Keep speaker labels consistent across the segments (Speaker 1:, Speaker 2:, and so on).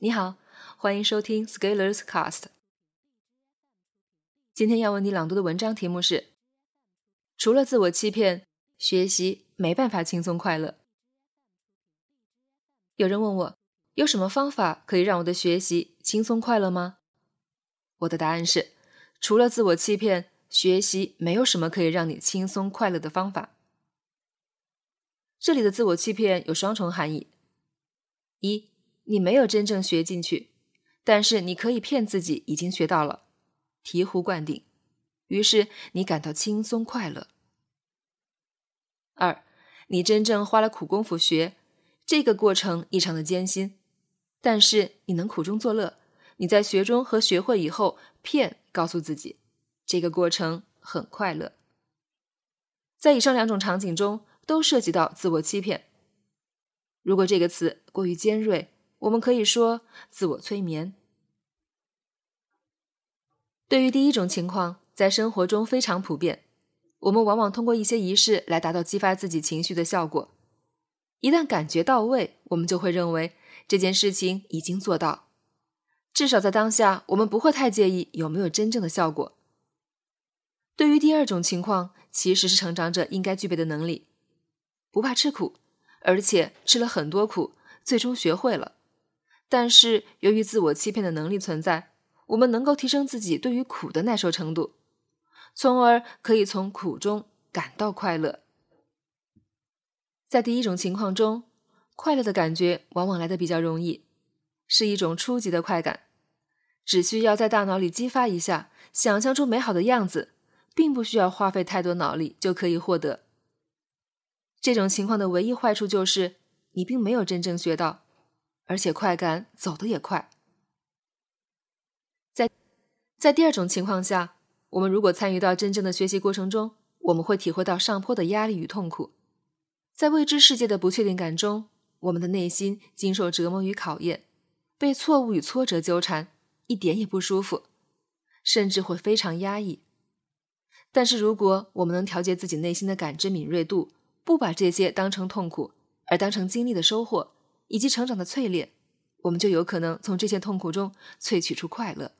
Speaker 1: 你好，欢迎收听 Scalers Cast。今天要为你朗读的文章题目是：除了自我欺骗，学习没办法轻松快乐。有人问我，有什么方法可以让我的学习轻松快乐吗？我的答案是，除了自我欺骗，学习没有什么可以让你轻松快乐的方法。这里的自我欺骗有双重含义：一。你没有真正学进去，但是你可以骗自己已经学到了，醍醐灌顶，于是你感到轻松快乐。二，你真正花了苦功夫学，这个过程异常的艰辛，但是你能苦中作乐，你在学中和学会以后骗告诉自己，这个过程很快乐。在以上两种场景中都涉及到自我欺骗。如果这个词过于尖锐。我们可以说自我催眠。对于第一种情况，在生活中非常普遍。我们往往通过一些仪式来达到激发自己情绪的效果。一旦感觉到位，我们就会认为这件事情已经做到。至少在当下，我们不会太介意有没有真正的效果。对于第二种情况，其实是成长者应该具备的能力：不怕吃苦，而且吃了很多苦，最终学会了。但是，由于自我欺骗的能力存在，我们能够提升自己对于苦的耐受程度，从而可以从苦中感到快乐。在第一种情况中，快乐的感觉往往来的比较容易，是一种初级的快感，只需要在大脑里激发一下，想象出美好的样子，并不需要花费太多脑力就可以获得。这种情况的唯一坏处就是，你并没有真正学到。而且快感走得也快。在在第二种情况下，我们如果参与到真正的学习过程中，我们会体会到上坡的压力与痛苦。在未知世界的不确定感中，我们的内心经受折磨与考验，被错误与挫折纠缠，一点也不舒服，甚至会非常压抑。但是，如果我们能调节自己内心的感知敏锐度，不把这些当成痛苦，而当成经历的收获。以及成长的淬炼，我们就有可能从这些痛苦中萃取出快乐。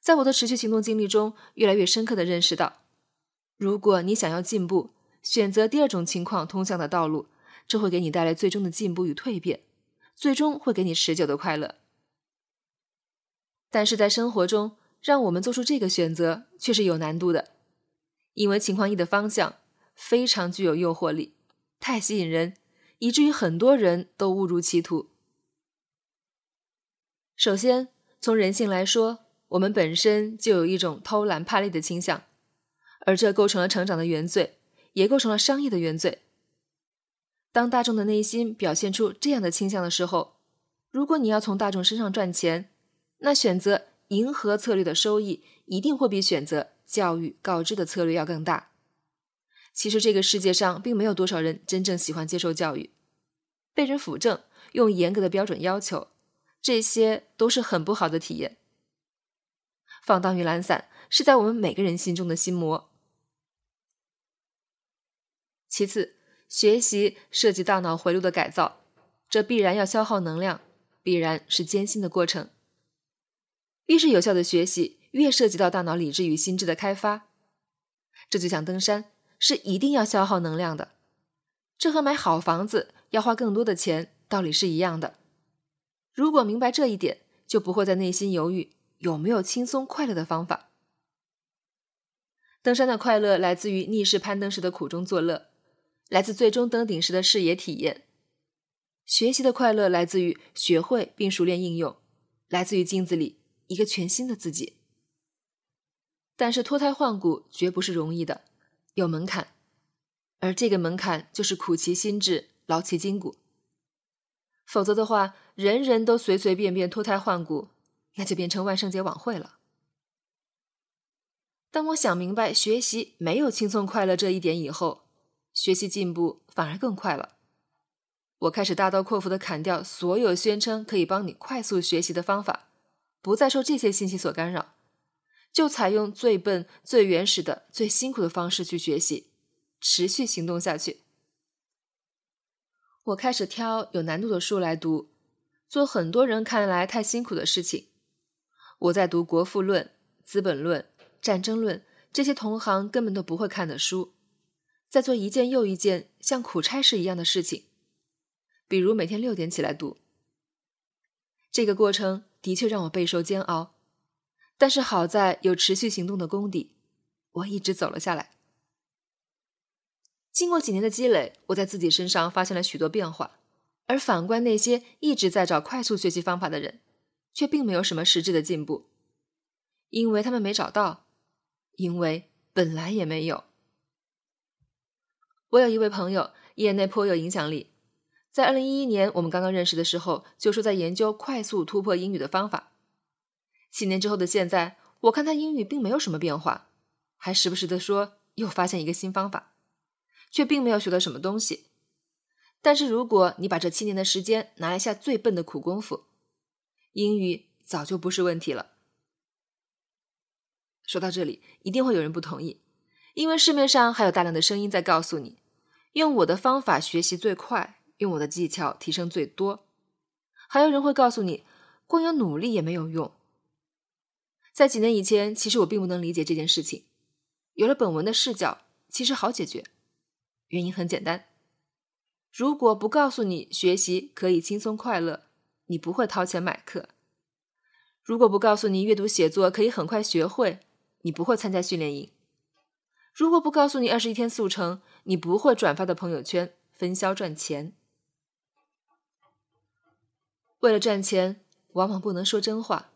Speaker 1: 在我的持续行动经历中，越来越深刻的认识到，如果你想要进步，选择第二种情况通向的道路，这会给你带来最终的进步与蜕变，最终会给你持久的快乐。但是在生活中，让我们做出这个选择却是有难度的，因为情况一的方向非常具有诱惑力，太吸引人。以至于很多人都误入歧途。首先，从人性来说，我们本身就有一种偷懒怕累的倾向，而这构成了成长的原罪，也构成了商业的原罪。当大众的内心表现出这样的倾向的时候，如果你要从大众身上赚钱，那选择迎合策略的收益一定会比选择教育告知的策略要更大。其实这个世界上并没有多少人真正喜欢接受教育，被人辅正，用严格的标准要求，这些都是很不好的体验。放荡与懒散是在我们每个人心中的心魔。其次，学习涉及大脑回路的改造，这必然要消耗能量，必然是艰辛的过程。越是有效的学习，越涉及到大脑理智与心智的开发。这就像登山。是一定要消耗能量的，这和买好房子要花更多的钱道理是一样的。如果明白这一点，就不会在内心犹豫有没有轻松快乐的方法。登山的快乐来自于逆势攀登时的苦中作乐，来自最终登顶时的视野体验；学习的快乐来自于学会并熟练应用，来自于镜子里一个全新的自己。但是脱胎换骨绝不是容易的。有门槛，而这个门槛就是苦其心志，劳其筋骨。否则的话，人人都随随便便脱胎换骨，那就变成万圣节晚会了。当我想明白学习没有轻松快乐这一点以后，学习进步反而更快了。我开始大刀阔斧的砍掉所有宣称可以帮你快速学习的方法，不再受这些信息所干扰。就采用最笨、最原始的、最辛苦的方式去学习，持续行动下去。我开始挑有难度的书来读，做很多人看来太辛苦的事情。我在读《国富论》《资本论》《战争论》这些同行根本都不会看的书，在做一件又一件像苦差事一样的事情，比如每天六点起来读。这个过程的确让我备受煎熬，但是好在有持续行动的功底，我一直走了下来。经过几年的积累，我在自己身上发现了许多变化。而反观那些一直在找快速学习方法的人，却并没有什么实质的进步，因为他们没找到，因为本来也没有。我有一位朋友，业内颇有影响力，在二零一一年我们刚刚认识的时候，就说在研究快速突破英语的方法。七年之后的现在，我看他英语并没有什么变化，还时不时的说又发现一个新方法，却并没有学到什么东西。但是如果你把这七年的时间拿来下最笨的苦功夫，英语早就不是问题了。说到这里，一定会有人不同意，因为市面上还有大量的声音在告诉你，用我的方法学习最快，用我的技巧提升最多。还有人会告诉你，光有努力也没有用。在几年以前，其实我并不能理解这件事情。有了本文的视角，其实好解决，原因很简单。如果不告诉你学习可以轻松快乐，你不会掏钱买课；如果不告诉你阅读写作可以很快学会，你不会参加训练营；如果不告诉你二十一天速成，你不会转发到朋友圈分销赚钱。为了赚钱，往往不能说真话，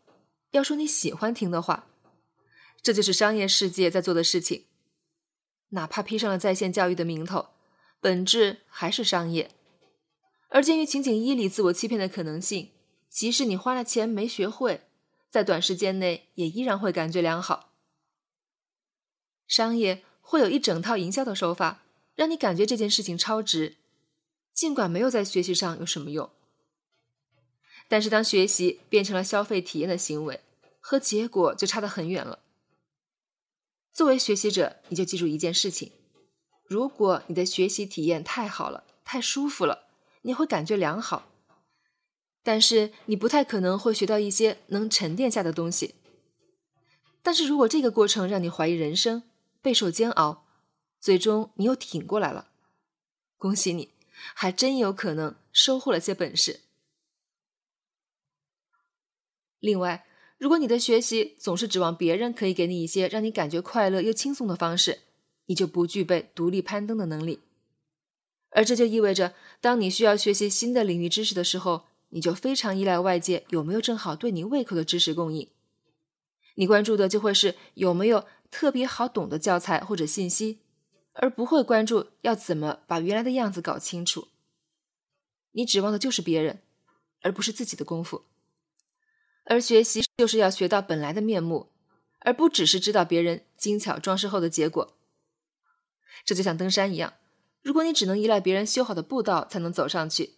Speaker 1: 要说你喜欢听的话，这就是商业世界在做的事情。哪怕披上了在线教育的名头。本质还是商业，而鉴于情景一里自我欺骗的可能性，即使你花了钱没学会，在短时间内也依然会感觉良好。商业会有一整套营销的手法，让你感觉这件事情超值，尽管没有在学习上有什么用。但是当学习变成了消费体验的行为，和结果就差得很远了。作为学习者，你就记住一件事情。如果你的学习体验太好了，太舒服了，你会感觉良好，但是你不太可能会学到一些能沉淀下的东西。但是如果这个过程让你怀疑人生，备受煎熬，最终你又挺过来了，恭喜你，还真有可能收获了些本事。另外，如果你的学习总是指望别人可以给你一些让你感觉快乐又轻松的方式，你就不具备独立攀登的能力，而这就意味着，当你需要学习新的领域知识的时候，你就非常依赖外界有没有正好对你胃口的知识供应。你关注的就会是有没有特别好懂的教材或者信息，而不会关注要怎么把原来的样子搞清楚。你指望的就是别人，而不是自己的功夫。而学习就是要学到本来的面目，而不只是知道别人精巧装饰后的结果。这就像登山一样，如果你只能依赖别人修好的步道才能走上去，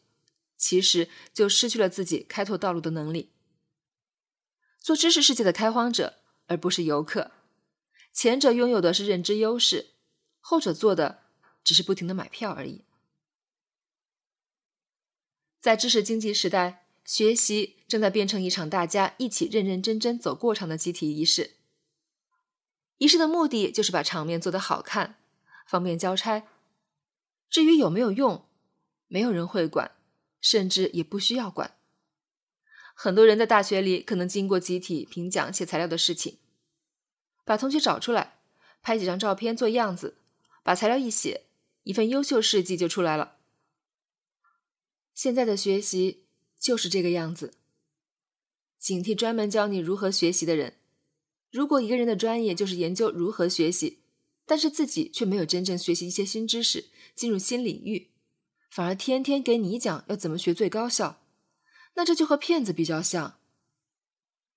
Speaker 1: 其实就失去了自己开拓道路的能力。做知识世界的开荒者，而不是游客。前者拥有的是认知优势，后者做的只是不停的买票而已。在知识经济时代，学习正在变成一场大家一起认认真真走过场的集体仪式。仪式的目的就是把场面做得好看。方便交差，至于有没有用，没有人会管，甚至也不需要管。很多人在大学里可能经过集体评奖、写材料的事情，把同学找出来，拍几张照片做样子，把材料一写，一份优秀事迹就出来了。现在的学习就是这个样子，警惕专门教你如何学习的人。如果一个人的专业就是研究如何学习，但是自己却没有真正学习一些新知识，进入新领域，反而天天给你讲要怎么学最高效，那这就和骗子比较像。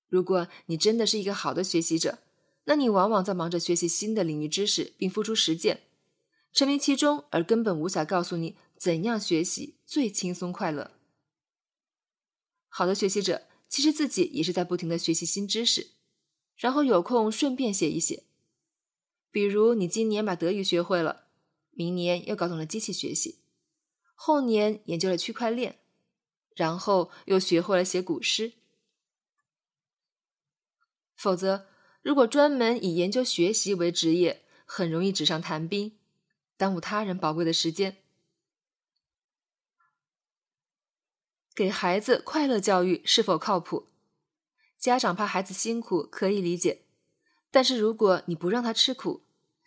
Speaker 1: 如果你真的是一个好的学习者，那你往往在忙着学习新的领域知识并付出实践，沉迷其中，而根本无暇告诉你怎样学习最轻松快乐。好的学习者其实自己也是在不停的学习新知识，然后有空顺便写一写。比如，你今年把德语学会了，明年又搞懂了机器学习，后年研究了区块链，然后又学会了写古诗。否则，如果专门以研究学习为职业，很容易纸上谈兵，耽误他人宝贵的时间。给孩子快乐教育是否靠谱？家长怕孩子辛苦可以理解，但是如果你不让他吃苦，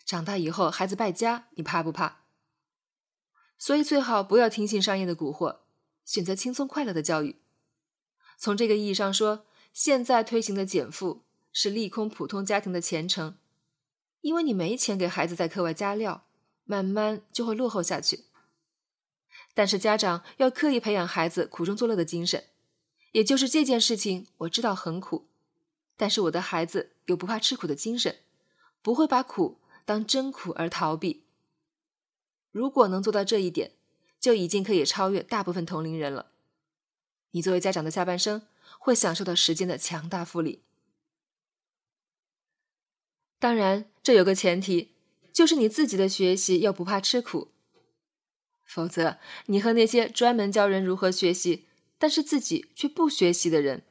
Speaker 1: 长大以后孩子败家，你怕不怕？所以最好不要听信商业的蛊惑，选择轻松快乐的教育。从这个意义上说，现在推行的减负。是利空普通家庭的前程，因为你没钱给孩子在课外加料，慢慢就会落后下去。但是家长要刻意培养孩子苦中作乐的精神，也就是这件事情我知道很苦，但是我的孩子有不怕吃苦的精神，不会把苦当真苦而逃避。如果能做到这一点，就已经可以超越大部分同龄人了。你作为家长的下半生会享受到时间的强大复利。当然，这有个前提，就是你自己的学习要不怕吃苦，否则你和那些专门教人如何学习，但是自己却不学习的人，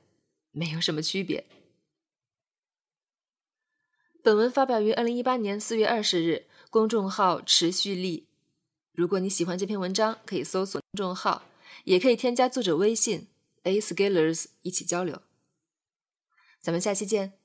Speaker 1: 没有什么区别。本文发表于二零一八年四月二十日，公众号持续力。如果你喜欢这篇文章，可以搜索公众号，也可以添加作者微信 a scalers 一起交流。咱们下期见。